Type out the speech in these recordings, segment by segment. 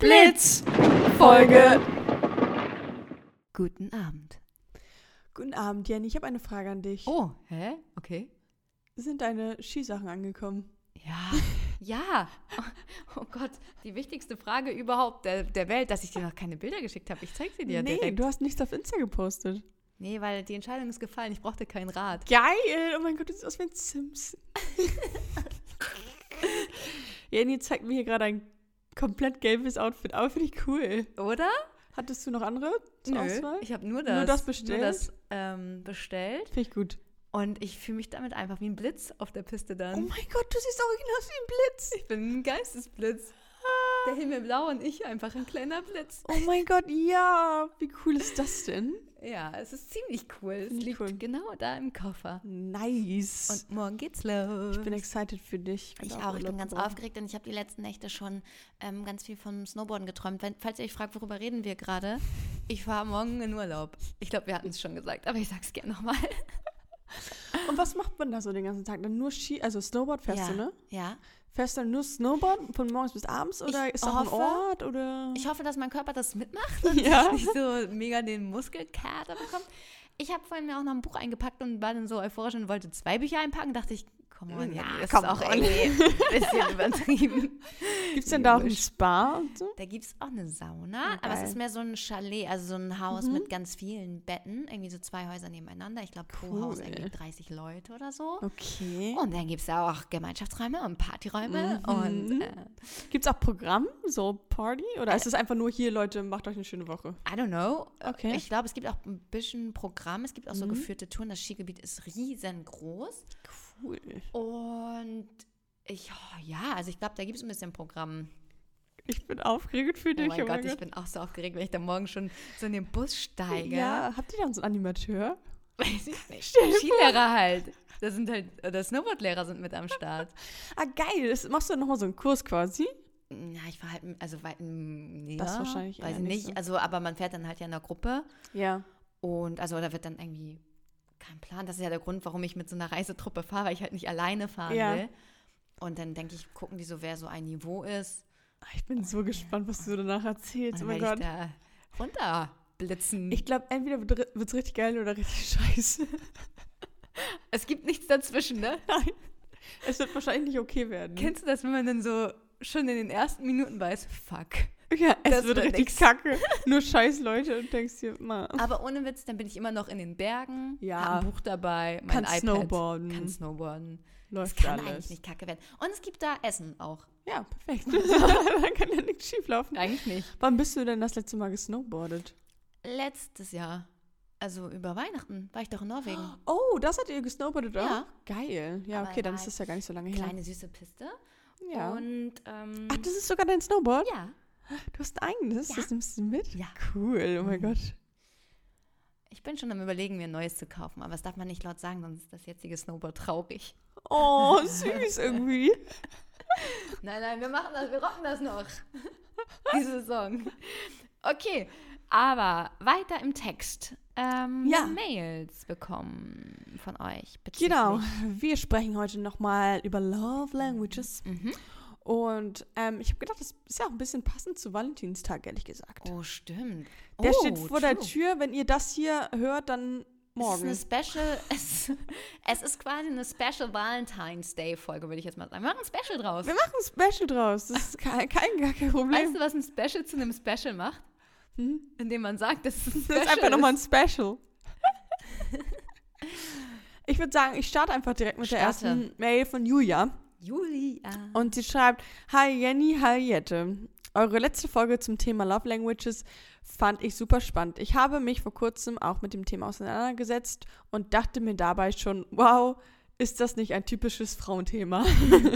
Blitz Folge. Guten Abend. Guten Abend, Jenny. Ich habe eine Frage an dich. Oh, hä? Okay. Sind deine Skisachen angekommen? Ja, ja. Oh, Gott, die wichtigste Frage überhaupt der, der Welt, dass ich dir noch keine Bilder geschickt habe. Ich zeig sie dir nee, direkt. du hast nichts auf Insta gepostet. Nee, weil die Entscheidung ist gefallen. Ich brauchte kein Rad. Geil! Oh mein Gott, du siehst aus wie ein Simpson. Jenny zeigt mir hier gerade ein komplett gelbes Outfit. Aber finde ich cool. Oder? Hattest du noch andere zur Nö, Auswahl? ich habe nur das, Nur das bestellt? Nur das ähm, bestellt. Finde ich gut. Und ich fühle mich damit einfach wie ein Blitz auf der Piste Oh dann. mein Gott, du siehst original aus wie ein Blitz. ich bin ein Geistesblitz. Der Himmel blau und ich einfach ein kleiner Blitz. Oh mein Gott, ja. Wie cool ist das denn? Ja, es ist ziemlich cool. Es Finde ich liegt cool. genau da im Koffer. Nice. Und morgen geht's los. ich bin excited für dich. Ich werd auch, ich bin ganz aufgeregt und ich habe die letzten Nächte schon ähm, ganz viel vom Snowboarden geträumt. Wenn, falls ihr euch fragt, worüber reden wir gerade, Ich fahre morgen in Urlaub. Ich glaube, wir hatten es schon gesagt, aber ich sag's gerne nochmal. Und was macht man da so den ganzen Tag? Dann nur Ski, also Snowboard fährst ja, du, ne? ja. Fährst du dann nur Snowboard von morgens bis abends oder Ich ist da auch ein Ort oder? Ich hoffe, dass mein Körper das mitmacht und Ja. ich nicht so mega den Muskelkater bekommt. Ich habe vorhin mir auch noch ein Buch eingepackt und war dann so euphorisch und wollte zwei Bücher einpacken. Dachte ich, komm on, Ja, come ist auch on. irgendwie ein bisschen übertrieben. Gibt's denn da auch ein. Spa und so? Da gibt es auch eine Sauna, Ja, aber es ist mehr so ein Chalet, also so ein Haus Mhm. mit ganz vielen Betten, irgendwie so zwei Häuser nebeneinander. Ich glaube, pro Haus Cool. irgendwie 30 Leute oder so. Okay. Und dann gibt es da auch Gemeinschaftsräume und Partyräume Mhm. und äh, Gibt's auch Programm, so Party? Oder ist es einfach nur hier, Leute, macht euch eine schöne Woche? I don't know. Okay. Ich glaube, es gibt auch ein bisschen Programm. Es gibt auch so Mhm. geführte Touren. Das Skigebiet ist riesengroß. Cool. Und ich, oh, ja, also ich glaube, da gibt es ein bisschen Programm. Ich bin aufgeregt für Oh dich. mein Gott, ich bin auch so aufgeregt, wenn ich da morgen schon so in den Bus steige. Ja, habt ihr dann so einen Animateur? Weiß ich nicht. Skilehrer halt. Da sind halt, oder Snowboardlehrer sind mit am Start. Ah, geil. Das machst du dann nochmal so einen Kurs quasi? Ja, ich war halt, also weit, nee, Das wahrscheinlich weiß ich nicht nicht. so. Also, aber man fährt dann halt ja in der Gruppe Ja. und also da wird dann irgendwie kein Plan. Das ist ja der Grund, warum ich mit so einer Reisetruppe fahre, weil ich halt nicht alleine fahren Ja. will. Und dann denke ich, gucken die so, wer so ein Niveau ist. Ah, Ich bin so gespannt, was du danach erzählst. Oh mein Gott. ich da runterblitzen. Ich glaube, entweder wird es richtig geil oder richtig scheiße. Es gibt nichts dazwischen, ne? Nein. Es wird wahrscheinlich nicht okay werden. Kennst du das, wenn man dann so schon in den ersten Minuten weiß, fuck. Ja, es Das wird wird richtig nix. kacke. Nur scheiß Leute und denkst dir, mal. aber ohne Witz, dann bin ich immer noch in den Bergen, Ja. hab ein Buch dabei, mein Kann iPad, snowboarden. kann snowboarden. Läuft kann alles. eigentlich nicht kacke werden. Und es gibt da Essen auch. Ja, perfekt. Dann kann ja nichts schief laufen. Eigentlich nicht. Wann bist du denn das letzte Mal gesnowboardet? Letztes Jahr, also über Weihnachten, war ich doch in Norwegen. Oh, das hat ihr gesnowboardet auch? Ja. Geil. Ja, Aber okay, dann ist das ja gar nicht so lange her. Kleine süße Piste. Ja. Und ähm, Ach, das ist sogar dein Snowboard? ja, Du hast ein eigenes? Ja. Das nimmst du mit? Ja. Cool, oh mein Mhm. Gott. ich bin schon am überlegen, mir ein neues zu kaufen, aber das darf man nicht laut sagen, sonst ist das jetzige Snowboard traurig. Oh, süß irgendwie. Nein, nein, wir machen das, wir rocken das noch. Diese Saison. Okay, aber weiter im Text. Ähm, Ja. Mails bekommen von euch. Genau. Wir sprechen heute nochmal über Love Languages. Mhm. Und ähm, ich habe gedacht, das ist ja auch ein bisschen passend zu Valentinstag, ehrlich gesagt. Oh, stimmt. Der oh, steht vor der true. Tür. Wenn ihr das hier hört, dann morgen. Es ist eine Special, es, es ist quasi eine Special Valentine's Day Folge, würde ich jetzt mal sagen. Wir machen ein Special draus. Wir machen ein Special draus. Das ist kein, kein gar kein Problem. Weißt du, was ein Special zu einem Special macht? Hm? Indem man sagt, dass es ein Das Special ist einfach nochmal ein ist. Special. ich würde sagen, ich starte einfach direkt mit der Starte. ersten Mail von Julia. Julia. Und sie schreibt: Hi Jenny, hi Jette. Eure letzte Folge zum Thema Love Languages fand ich super spannend. Ich habe mich vor kurzem auch mit dem Thema auseinandergesetzt und dachte mir dabei schon, wow, ist das nicht ein typisches Frauenthema?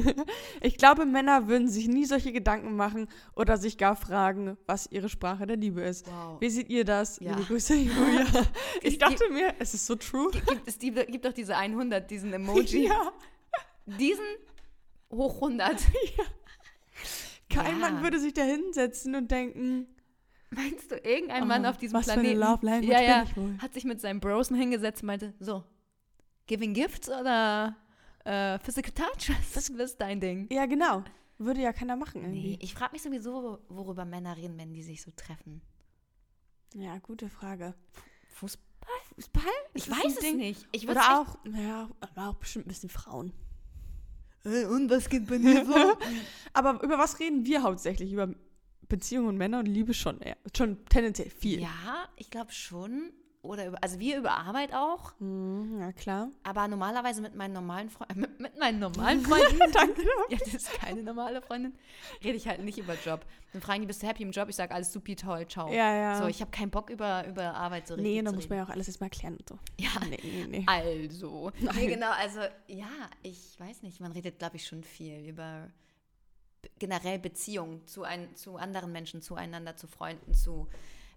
ich glaube, Männer würden sich nie solche Gedanken machen oder sich gar fragen, was ihre Sprache der Liebe ist. Wow. Wie seht ihr das? Ja. Liebe Grüße, Julia. Ich dachte mir, es ist so true. Gibt es gibt doch diese 100, diesen Emoji. Ja, Diesen hoch 100. kein Ja. Mann würde sich da hinsetzen und denken, Meinst du, irgendein Oh, Mann auf diesem was für eine Planeten Love Language ja, ja, bin ich wohl? hat sich mit seinem Brosen hingesetzt und meinte, so, giving gifts oder äh, physical touch? Was ist dein Ding? Ja, genau. Würde ja keiner machen irgendwie. Nee, ich frage mich sowieso, worüber Männer reden, wenn die sich so treffen. Ja, gute Frage. Fußball? Fußball? Ich das weiß es Ding? nicht. Ich Oder auch, ja, aber auch bestimmt ein bisschen Frauen. Echt- Und was geht bei dir so? Aber über was reden wir hauptsächlich? Über Beziehungen und Männer und Liebe schon eher. Schon tendenziell viel. ja, ich glaube schon. Oder über, also wir über Arbeit auch. Mhm, ja, klar. Aber normalerweise mit meinen normalen Freunden, mit, mit meinen normalen Freunden, Danke. ja, das ist keine normale Freundin, rede ich halt nicht über Job. Dann fragen die, bist du happy im Job? Ich sage, alles supi toll, ciao. Ja, ja. So, ich habe keinen Bock über, über Arbeit so richtig nee, da zu muss man ja auch alles erstmal klären und so. Ja, Nee, nee, nee. also. Nee, Nein. genau, also ja, ich weiß nicht, man redet, glaube ich, schon viel über generell Beziehungen zu, ein, zu anderen Menschen, zueinander, zu Freunden, zu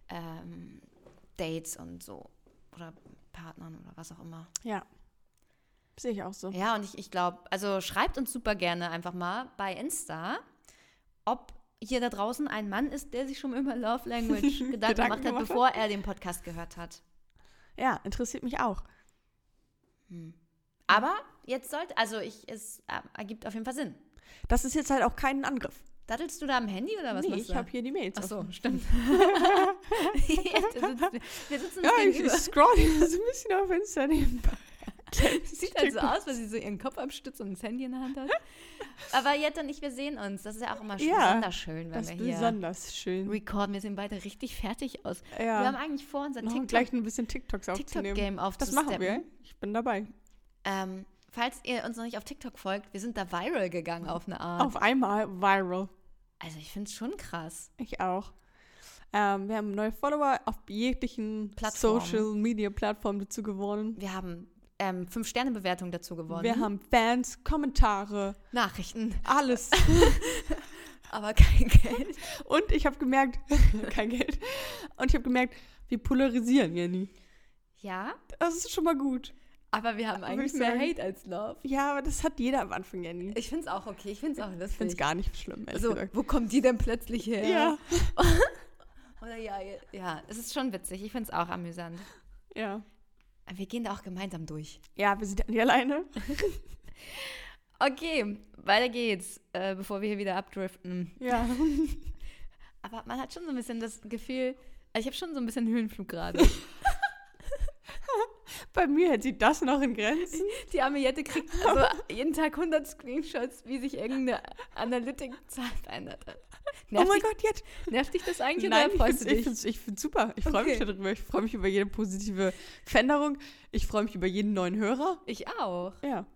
ähm, Dates und so. Oder Partnern oder was auch immer. Ja. Sehe ich auch so. Ja, und ich, ich glaube, also schreibt uns super gerne einfach mal bei Insta, ob hier da draußen ein Mann ist, der sich schon über Love Language Gedanken Gedanken gemacht hat, gemacht hat. bevor er den Podcast gehört hat. Ja, interessiert mich auch. Aber jetzt sollte, also ich, es äh, ergibt auf jeden Fall Sinn. Das ist jetzt halt auch kein Angriff. Dattelst du da am Handy oder was nee, machst ich du? habe hier die Mails. Ach so, offen. stimmt. Wir, sitzen Ja, ich, ich scroll so ein bisschen auf Insta nebenbei. Sieht halt so aus, weil sie so ihren Kopf abstützt und das Handy in der Hand hat. Aber Jette und ich, wir sehen uns. Das ist ja auch immer Ja, besonders schön, wenn Das wir ist hier besonders schön. recorden. Wir sehen beide richtig fertig aus. Ja. Wir haben eigentlich vor, unser noch TikTok- gleich ein bisschen TikToks aufzunehmen. TikTok-Game das machen wir. Ich bin dabei. Ähm, falls ihr uns noch nicht auf TikTok folgt, wir sind da viral gegangen auf eine Art. Auf einmal viral. Also ich finde es schon krass. Ich auch. Ähm, wir haben neue Follower auf jeglichen. Social Media Plattformen dazu gewonnen. Wir haben ähm, fünf Sterne Bewertung dazu gewonnen. Wir haben Fans, Kommentare, Nachrichten, alles. aber kein Geld. Und ich habe gemerkt, kein Geld. Und ich habe gemerkt, wir polarisieren, Jenny. Ja, Das ist schon mal gut. Aber wir haben eigentlich ich mehr sagen. Hate als Love. Ja, aber das hat jeder am Anfang, Jenny. Ich finde es auch okay. Ich finde es auch lustig. Ich finde es gar nicht schlimm, ehrlich so, gesagt. wo kommt die denn plötzlich her? Ja, Oder ja, ja, ja, es ist schon witzig. Ich finde es auch amüsant. ja. Aber wir gehen da auch gemeinsam durch. Ja, wir sind ja nicht alleine. Okay, weiter geht's, äh, bevor wir hier wieder abdriften. Ja. Aber man hat schon so ein bisschen das Gefühl, also ich habe schon so ein bisschen Höhenflug gerade. Bei mir hält sich das noch in Grenzen. Die arme Jette kriegt also jeden Tag 100 Screenshots, wie sich irgendeine Analytik-Zahl verändert hat. Oh Nervt, mein dich, Gott, jetzt. nervt dich das eigentlich Nein, oder ich freust find's, du ich dich? ich find's super. Ich freue mich Okay. darüber. Ich freue mich über jede positive Veränderung. Ich freue mich über jeden neuen Hörer. Ich auch. Ja.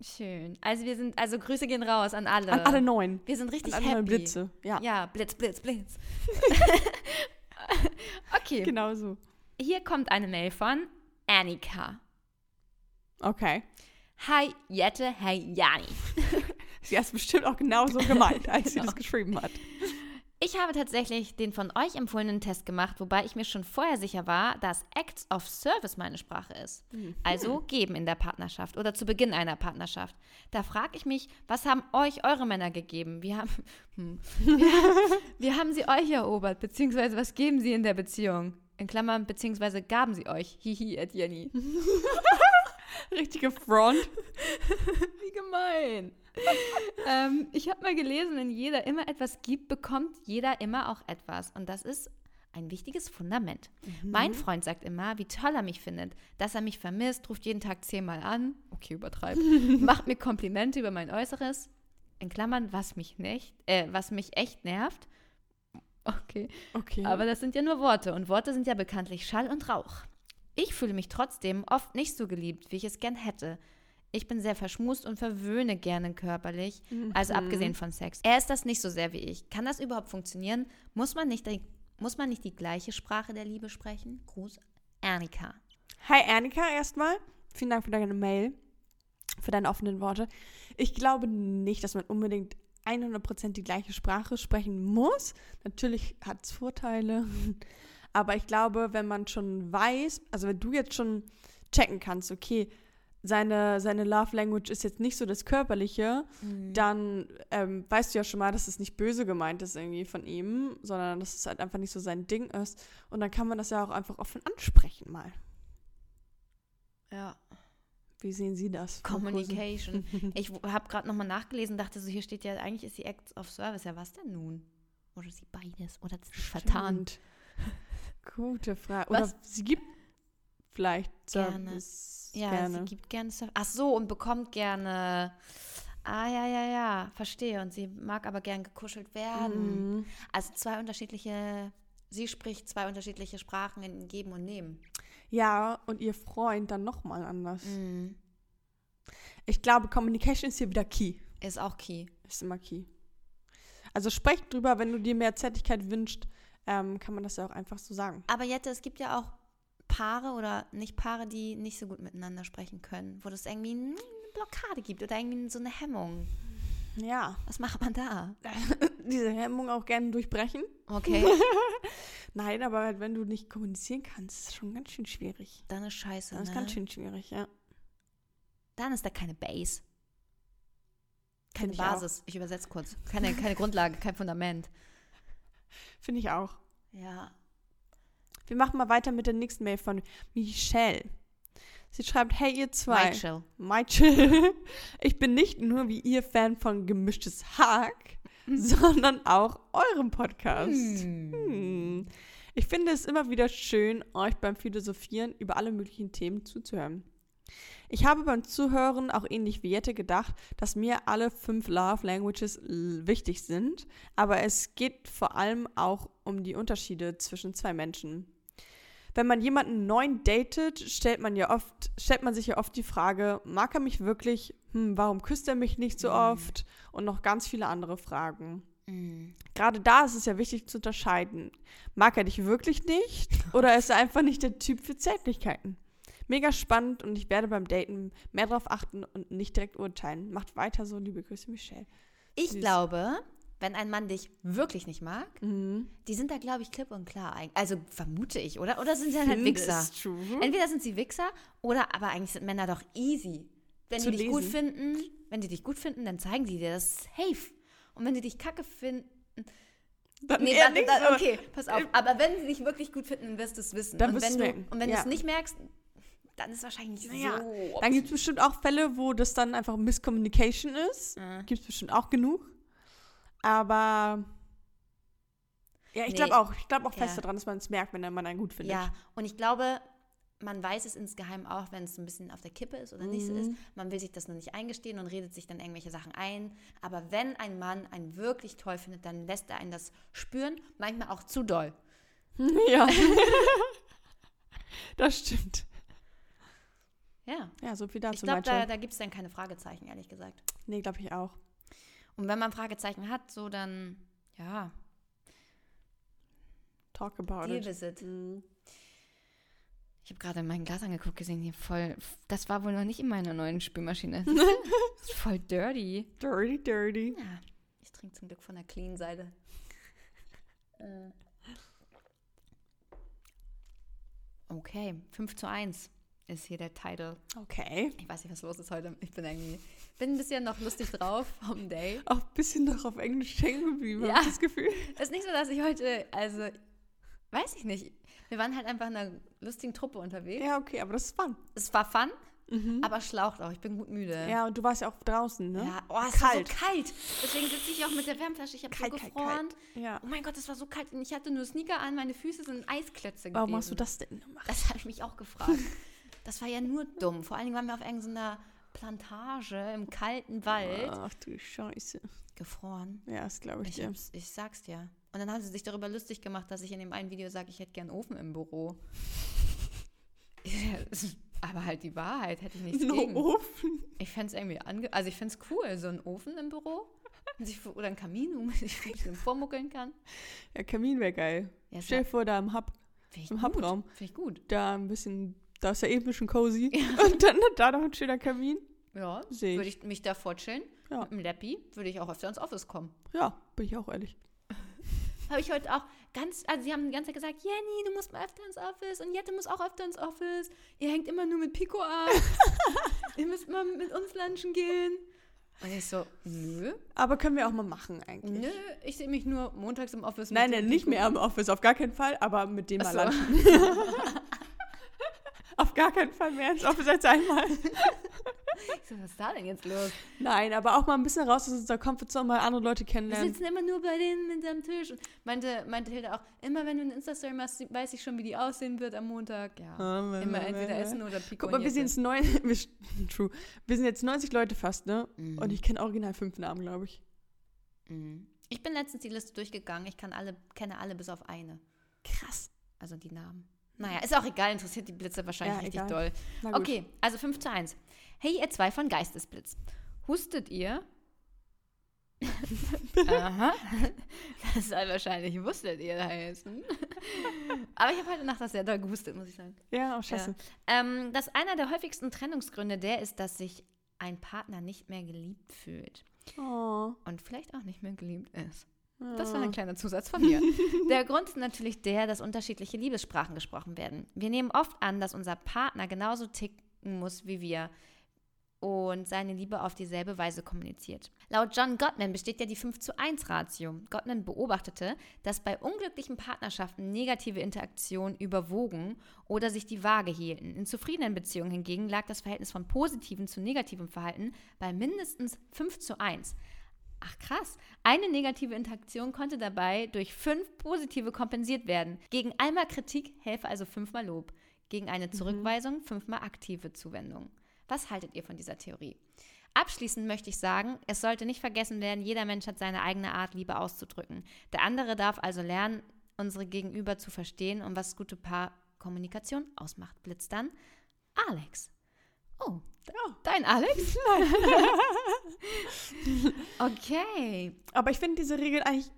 Schön. Also wir sind, also Grüße gehen raus an alle. An alle neuen. Wir sind An richtig alle happy. neuen Blitze. Ja, Ja, Blitz, Blitz, Blitz. okay, genau so. hier kommt eine Mail von Annika. Okay. Hi Jette, hi Jani. Sie hat es bestimmt auch genauso gemeint, als sie Genau. das geschrieben hat. Ich habe tatsächlich den von euch empfohlenen Test gemacht, wobei ich mir schon vorher sicher war, dass Acts of Service meine Sprache ist. Also geben in der Partnerschaft oder zu Beginn einer Partnerschaft. Da frage ich mich, was haben euch eure Männer gegeben? Wie haben, hm, wie, wie haben sie euch erobert? Beziehungsweise was geben sie in der Beziehung? In Klammern, beziehungsweise gaben sie euch. Hihi, at Jenny. Richtige Front. Wie gemein. ähm, ich habe mal gelesen, wenn jeder immer etwas gibt, bekommt jeder immer auch etwas. Und das ist ein wichtiges Fundament. Mein Freund sagt immer, wie toll er mich findet, dass er mich vermisst, ruft jeden Tag zehnmal an, okay, übertreibt, macht mir Komplimente über mein Äußeres, in Klammern, was mich nicht, äh, was mich echt nervt. Okay. Okay. Aber das sind ja nur Worte und Worte sind ja bekanntlich Schall und Rauch. Ich fühle mich trotzdem oft nicht so geliebt, wie ich es gern hätte. Ich bin sehr verschmust und verwöhne gerne körperlich, also abgesehen von Sex. Er ist das nicht so sehr wie ich. Kann das überhaupt funktionieren? Muss man nicht die, muss man nicht die gleiche Sprache der Liebe sprechen? Gruß, Ernika. Hi Ernika erstmal. Vielen Dank für deine Mail, für deine offenen Worte. Ich glaube nicht, dass man unbedingt 100% die gleiche Sprache sprechen muss. Natürlich hat es Vorteile. Aber ich glaube, wenn man schon weiß, also wenn du jetzt schon checken kannst, okay, seine, seine Love Language ist jetzt nicht so das Körperliche, dann ähm, weißt du ja schon mal, dass es nicht böse gemeint ist irgendwie von ihm, sondern dass es halt einfach nicht so sein Ding ist. Und dann kann man das ja auch einfach offen ansprechen mal. Ja. Wie sehen Sie das? Communication. ich habe gerade nochmal nachgelesen, dachte so, hier steht ja, eigentlich ist die Acts of Service. Ja, was denn nun? Oder sie beides? Oder ist sie vertan? Stimmt. Gute Frage. Was? Oder sie gibt vielleicht Gerne. Service. Ja, gerne. sie gibt gerne Service. Ach so, und bekommt gerne. Ah, ja, ja, ja, verstehe. Und sie mag aber gern gekuschelt werden. Mhm. Also zwei unterschiedliche, sie spricht zwei unterschiedliche Sprachen in Geben und Nehmen. Ja, und ihr Freund dann nochmal anders. Mhm. Ich glaube, Communication ist hier wieder key. Ist auch key. Ist immer key. Also sprech drüber, wenn du dir mehr Zärtlichkeit wünschst, ähm, kann man das ja auch einfach so sagen. Aber Jette, es gibt ja auch Paare oder nicht Paare, die nicht so gut miteinander sprechen können, wo es irgendwie eine Blockade gibt oder irgendwie so eine Hemmung. Ja. Was macht man da? Diese Hemmung auch gerne durchbrechen. Okay, Nein, aber halt, wenn du nicht kommunizieren kannst, ist es schon ganz schön schwierig. dann ist scheiße. Das ist ne? ganz schön schwierig, ja. Dann ist da keine Base. Keine Find ich. Basis. Ich übersetze kurz. Keine, keine Grundlage, kein Fundament. Finde ich auch. Ja. Wir machen mal weiter mit der nächsten Mail von Michelle. Sie schreibt, hey ihr zwei. Michael. Michael. Ich bin nicht nur wie ihr Fan von Gemischtes Hack, sondern auch eurem Podcast. Hm. Ich finde es immer wieder schön, euch beim Philosophieren über alle möglichen Themen zuzuhören. Ich habe beim Zuhören auch ähnlich wie Jette gedacht, dass mir alle fünf Love Languages wichtig sind, aber es geht vor allem auch um die Unterschiede zwischen zwei Menschen. Wenn man jemanden neuen datet, stellt man ja oft, stellt man sich ja oft die Frage, mag er mich wirklich? Hm, warum küsst er mich nicht so oft? Und noch ganz viele andere Fragen. Mhm. Gerade da ist es ja wichtig zu unterscheiden. Mag er dich wirklich nicht oder ist er einfach nicht der Typ für Zärtlichkeiten? Mega spannend und ich werde beim Daten mehr darauf achten und nicht direkt urteilen. Macht weiter so, liebe Grüße, Michelle. Ich Süß. glaube, wenn ein Mann dich wirklich nicht mag, Mhm. die sind da, glaube ich, klipp und klar. Also vermute ich, oder? Oder sind sie dann halt Wichser? Entweder sind sie Wichser oder aber eigentlich sind Männer doch easy. Wenn Zu die dich gut lesen. finden, wenn die dich gut finden, dann zeigen sie dir das safe. Und wenn die dich kacke finden, Dann nee, warte, nicht da, so. okay, pass auf. Aber wenn sie dich wirklich gut finden, dann wirst du es wissen. Dann und wirst wenn du und wenn Ja. du es nicht merkst, dann ist es wahrscheinlich Naja, so. Dann gibt es bestimmt auch Fälle, wo das dann einfach Miscommunication ist. Äh. Gibt es bestimmt auch genug. Aber ja, ich Nee. glaube auch. Ich glaube auch fest Ja. daran, dass man es merkt, wenn man einen gut findet. Ja, und ich glaube, man weiß es insgeheim auch, wenn es ein bisschen auf der Kippe ist oder nicht so ist. Mhm. Man will sich das nur nicht eingestehen und redet sich dann irgendwelche Sachen ein. Aber wenn ein Mann einen wirklich toll findet, dann lässt er einen das spüren, manchmal auch zu doll. Ja. das stimmt. Ja. Ja, so viel dazu. Ich glaube, da, da gibt es dann keine Fragezeichen, ehrlich gesagt. Nee, glaube ich auch. Und wenn man Fragezeichen hat, so dann, ja, Talk about Deal it. with it. Mhm. Ich habe gerade mein Glas angeguckt, gesehen, hier voll, das war wohl noch nicht in meiner neuen Spülmaschine. ist voll dirty. Dirty, dirty. Ja, ich trinke zum Glück von der clean Seite. Äh. Okay, 5 zu 1 ist hier der Titel. Okay. Ich weiß nicht, was los ist heute. Ich bin irgendwie, bin ein bisschen noch lustig drauf vom Day. Auch ein bisschen noch auf Englisch hängen geblieben, Ja. habe das Gefühl. Es ist nicht so, dass ich heute, also, weiß ich nicht. Wir waren halt einfach in einer lustigen Truppe unterwegs. Ja, okay, aber das ist fun. Es war fun, Mhm. aber schlaucht auch. Ich bin gut müde. Ja, und du warst ja auch draußen, ne? Ja, oh, es Kalt. war so kalt. Deswegen sitze ich auch mit der Wärmflasche. Ich habe so Kalt, kalt, gefroren. Ja. Oh mein Gott, das war so kalt. Und ich hatte nur Sneaker an, meine Füße sind Eisklötze gewesen. Warum hast du das denn gemacht? Das habe ich mich auch gefragt. Das war ja nur dumm. Vor allen Dingen waren wir auf irgendeiner Plantage im kalten Wald. Ach du Scheiße. Gefroren. Ja, das glaube ich Ich, dir. ich sag's dir. Und dann haben sie sich darüber lustig gemacht, dass ich in dem einen Video sage, ich hätte gern Ofen im Büro. Aber halt die Wahrheit hätte ich nichts No gegen. Ofen. Ich fände es irgendwie ange also ich fände es cool, so ein Ofen im Büro. Oder ein Kamin, wo man sich vormuckeln kann. Ja, Kamin wäre geil. Ja, Stell dir vor, da im Hub, im. Hubraum. Finde ich gut. da ein bisschen, da ist ja eben schon cozy. Und dann da noch ein schöner Kamin. Ja, Seh würde ich. ich mich davor chillen. Ja. Mit dem Lappi würde ich auch öfter ins Office kommen. Ja, bin ich auch ehrlich. Habe ich heute auch ganz, also sie haben die ganze Zeit gesagt, Jenny, du musst mal öfter ins Office und Jette muss auch öfter ins Office. Ihr hängt immer nur mit Pico ab. Ihr müsst mal mit uns lunchen gehen. Und ich so, nö, Aber können wir auch mal machen eigentlich. nö, ich sehe mich nur montags im Office. Nein, nein, nicht Pico. mehr im Office, auf gar keinen Fall, aber mit dem mal so. lunchen. Auf gar keinen Fall mehr ins Office als einmal. Ich so, was ist da denn jetzt los? Nein, aber auch mal ein bisschen raus aus unserer Comfortzone, mal andere Leute Wir kennenlernen. sitzen immer nur bei denen hinterm Tisch. Und meinte, meinte Hilda auch, immer wenn du eine Insta-Story machst, weiß ich schon, wie die aussehen wird am Montag. Ja. Immer entweder Essen oder Pico Guck mal, wir sind jetzt neun, wir, true. Wir sind jetzt 90 Leute fast, ne? Mhm. Und ich kenne original fünf Namen, glaube ich. Mhm. Ich bin letztens die Liste durchgegangen. Ich kann alle, kenne alle bis auf eine. Krass. Also die Namen. Naja, ist auch egal, interessiert die Blitze wahrscheinlich Ja, richtig egal. doll. Okay, also 5 zu 1. Hey, ihr zwei von Geistesblitz. Hustet ihr? Aha. Das soll wahrscheinlich wusstet ihr heißen. Aber ich habe heute Nacht das sehr doll gehustet, muss ich sagen. Ja, auch scheiße. Ähm, dass einer der häufigsten Trennungsgründe der ist, dass sich ein Partner nicht mehr geliebt fühlt Oh. und vielleicht auch nicht mehr geliebt ist. Das war ein kleiner Zusatz von mir. Der Grund ist natürlich der, dass unterschiedliche Liebessprachen gesprochen werden. Wir nehmen oft an, dass unser Partner genauso ticken muss wie wir und seine Liebe auf dieselbe Weise kommuniziert. Laut John Gottman besteht ja die 5 zu 1 Ratio. Gottman beobachtete, dass bei unglücklichen Partnerschaften negative Interaktionen überwogen oder sich die Waage hielten. In zufriedenen Beziehungen hingegen lag das Verhältnis von positivem zu negativem Verhalten bei mindestens 5 zu 1. Ach krass. Eine negative Interaktion konnte dabei durch fünf positive kompensiert werden. Gegen einmal Kritik helfe also fünfmal Lob. Gegen eine Zurückweisung fünfmal aktive Zuwendung. Was haltet ihr von dieser Theorie? Abschließend möchte ich sagen, es sollte nicht vergessen werden, jeder Mensch hat seine eigene Art, Liebe auszudrücken. Der andere darf also lernen, unsere Gegenüber zu verstehen und was gute Paarkommunikation ausmacht. Blitz dann Alex. Oh, Ja. dein Alex? okay. Aber ich finde, diese Regel eigentlich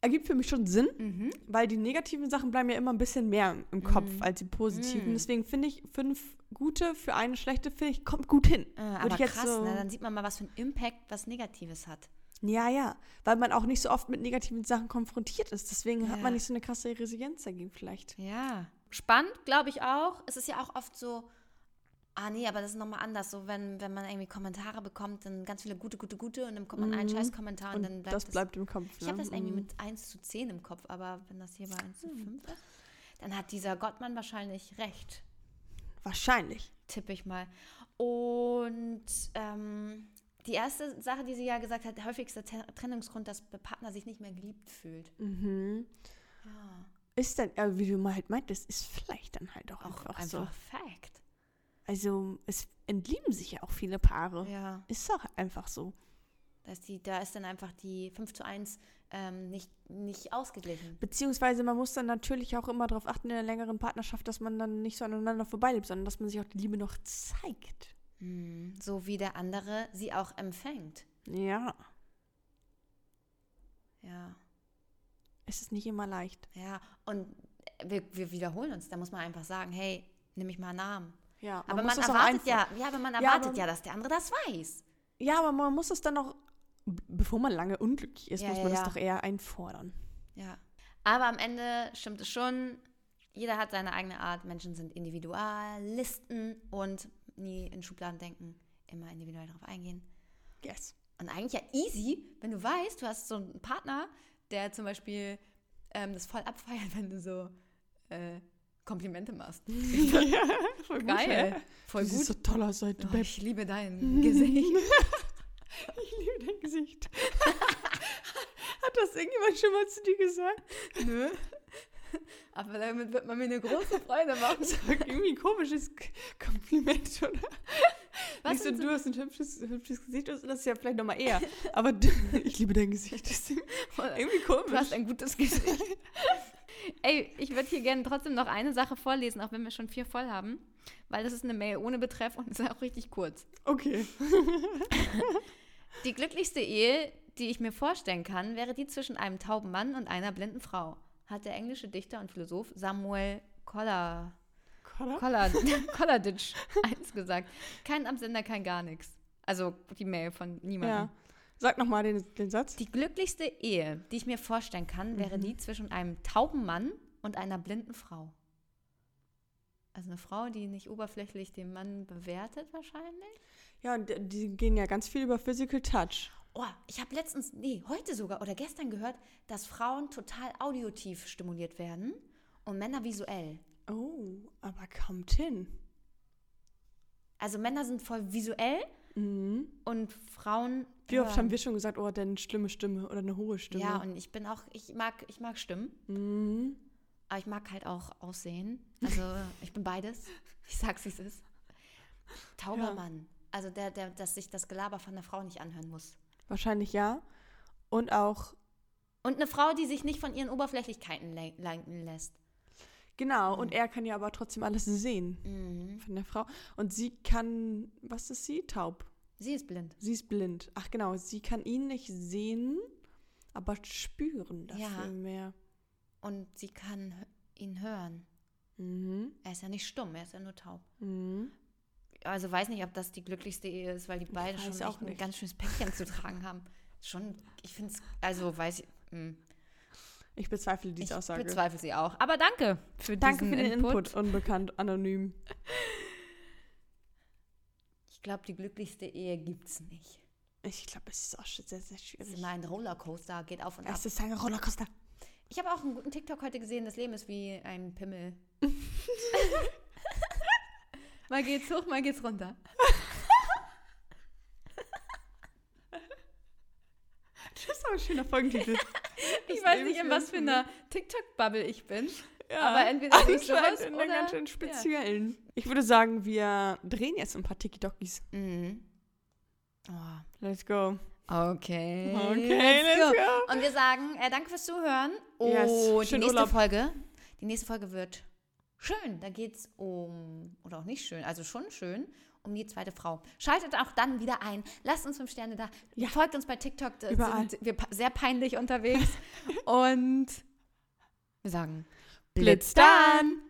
ergibt für mich schon Sinn, Mhm. weil die negativen Sachen bleiben ja immer ein bisschen mehr im Kopf Mhm. als die positiven. Mhm. Deswegen finde ich, fünf gute für eine schlechte, finde ich, kommt gut hin. Äh, aber krass, so- ne? dann sieht man mal, was für einen Impact was Negatives hat. Ja, ja. Weil man auch nicht so oft mit negativen Sachen konfrontiert ist. Deswegen hat Ja. man nicht so eine krasse Resilienz dagegen vielleicht. Ja. Spannend, glaube ich auch. Es ist ja auch oft so, ah nee, aber das ist nochmal anders. So, wenn, wenn man irgendwie Kommentare bekommt, dann ganz viele gute, gute, gute und dann bekommt man einen Mhm. Scheiß-Kommentar und, Und dann bleibt das bleibt im Kopf. Ich habe ne? das irgendwie Mhm. mit 1 zu 10 im Kopf, aber wenn das hier bei 1 zu 5 ist, dann hat dieser Gottmann wahrscheinlich recht, Wahrscheinlich. tippe ich mal. Und ähm, die erste Sache, die sie ja gesagt hat, der häufigste Te- Trennungsgrund, dass der Partner sich nicht mehr geliebt fühlt. Mhm. Ja, Ist dann, äh, wie du mal halt meintest, ist vielleicht dann halt auch, auch einfach, einfach so. Fact. Also es entlieben sich ja auch viele Paare. Ja, Ist doch einfach so. da ist, die, da ist dann einfach die 5 zu 1 ähm, nicht, nicht ausgeglichen. Beziehungsweise man muss dann natürlich auch immer darauf achten in einer längeren Partnerschaft, dass man dann nicht so aneinander vorbeilebt, sondern dass man sich auch die Liebe noch zeigt. Hm, so wie der andere sie auch empfängt. Ja, Ja. es ist nicht immer leicht. Ja, und wir, wir wiederholen uns. Da muss man einfach sagen, hey, nimm mich mal einen Namen. Ja, Aber man das auch erwartet ja, ja, aber man Ja, erwartet aber- ja, dass der andere das weiß. Ja, aber man muss es dann auch, bevor man lange unglücklich ist, Ja, muss ja, man ja. es doch eher einfordern. Ja. Aber am Ende stimmt es schon, jeder hat seine eigene Art. Menschen sind Individualisten und nie in Schubladen denken, immer individuell darauf eingehen. Yes. Und eigentlich ja easy, wenn du weißt, du hast so einen Partner, der zum Beispiel ähm, das voll abfeiert, wenn du so äh, Komplimente machst. ja, voll gut, Geil. Ja. Voll Du siehst gut. so toll aus heute, Oh, ich liebe dein Gesicht. Ich liebe dein Gesicht. Hat das irgendjemand schon mal zu dir gesagt? Nö. Aber damit wird man mir eine große Freude machen. Das war irgendwie ein komisches Kompliment, oder? Was Nicht so- du hast ein hübsches, hübsches Gesicht, das ist ja vielleicht nochmal eher. Aber du, ich liebe dein Gesicht. Das ist irgendwie komisch. Du hast ein gutes Gesicht. Ey, ich würde hier gerne trotzdem noch eine Sache vorlesen, auch wenn wir schon vier voll haben. Weil das ist eine Mail ohne Betreff und ist auch richtig kurz. okay. Die glücklichste Ehe, die ich mir vorstellen kann, wäre die zwischen einem tauben Mann und einer blinden Frau, hat der englische Dichter und Philosoph Samuel Collar, Collar? Collar, Collarditch eins gesagt. Kein Absender, kein gar nichts. Also die Mail von niemandem. Ja. Sag nochmal den, den Satz. Die glücklichste Ehe, die ich mir vorstellen kann, wäre Mhm. die zwischen einem tauben Mann und einer blinden Frau. Also eine Frau, die nicht oberflächlich den Mann bewertet wahrscheinlich. Ja, und die- die gehen ja ganz viel über Physical Touch. Oh, ich habe letztens, nee, heute sogar oder gestern gehört, dass Frauen total audiotief stimuliert werden und Männer visuell. Oh, aber kommt hin. Also Männer sind voll visuell Mhm. und Frauen. Wie oft hören. haben wir schon gesagt, oh, denn schlimme Stimme oder eine hohe Stimme? Ja, und ich bin auch, ich mag, ich mag Stimmen, mhm. aber ich mag halt auch Aussehen. Also ich bin beides. Ich sag's, wie es ist. Tauber Ja. Also der, der, dass sich das Gelaber von der Frau nicht anhören muss. Wahrscheinlich ja. Und auch, Und eine Frau, die sich nicht von ihren Oberflächlichkeiten le- lenken lässt. Genau, und er kann ja aber trotzdem alles sehen Mhm. von der Frau. Und sie kann, was ist sie? Taub. Sie ist blind. Sie ist blind. Ach genau, sie kann ihn nicht sehen, aber spüren dafür Ja. mehr. Und sie kann ihn hören. Mhm. Er ist ja nicht stumm, er ist ja nur taub. Mhm. Also weiß nicht, ob das die glücklichste Ehe ist, weil die beiden schon ein ganz schönes Päckchen zu tragen haben. Schon, ich finde es, also weiß ich, mh. Ich bezweifle diese ich Aussage. bezweifle sie auch. Aber danke für Danke diesen für den Input. Input. Unbekannt, anonym. Ich glaube, die glücklichste Ehe gibt's nicht. Ich glaube, es ist auch schon sehr, sehr Es ist schwierig. immer ein Rollercoaster, geht auf und ab. Es ist ein Rollercoaster. Ich habe auch einen guten TikTok heute gesehen, das Leben ist wie ein Pimmel. mal geht's hoch, mal geht's runter. Das ist aber ein schöner Folgentitel. Ich weiß nicht, in was für einer TikTok-Bubble ich bin. Ja. Aber entweder durch Anscheinend sowas in oder- ganz schön speziellen. Ich würde sagen, wir drehen jetzt ein paar Tiki-Tokis. Mhm. Oh. Let's go. Okay. Okay, let's go. Und wir sagen, äh, danke fürs Zuhören. Und Yes, die schönen nächste Urlaub. Folge, die nächste Folge wird schön. Da geht es um, oder auch nicht schön, also schon schön, um die zweite Frau. Schaltet auch dann wieder ein. Lasst uns fünf Sterne da. Ja. Folgt uns bei TikTok. Da Überall. sind wir sehr peinlich unterwegs. Und wir sagen, Blitz dann!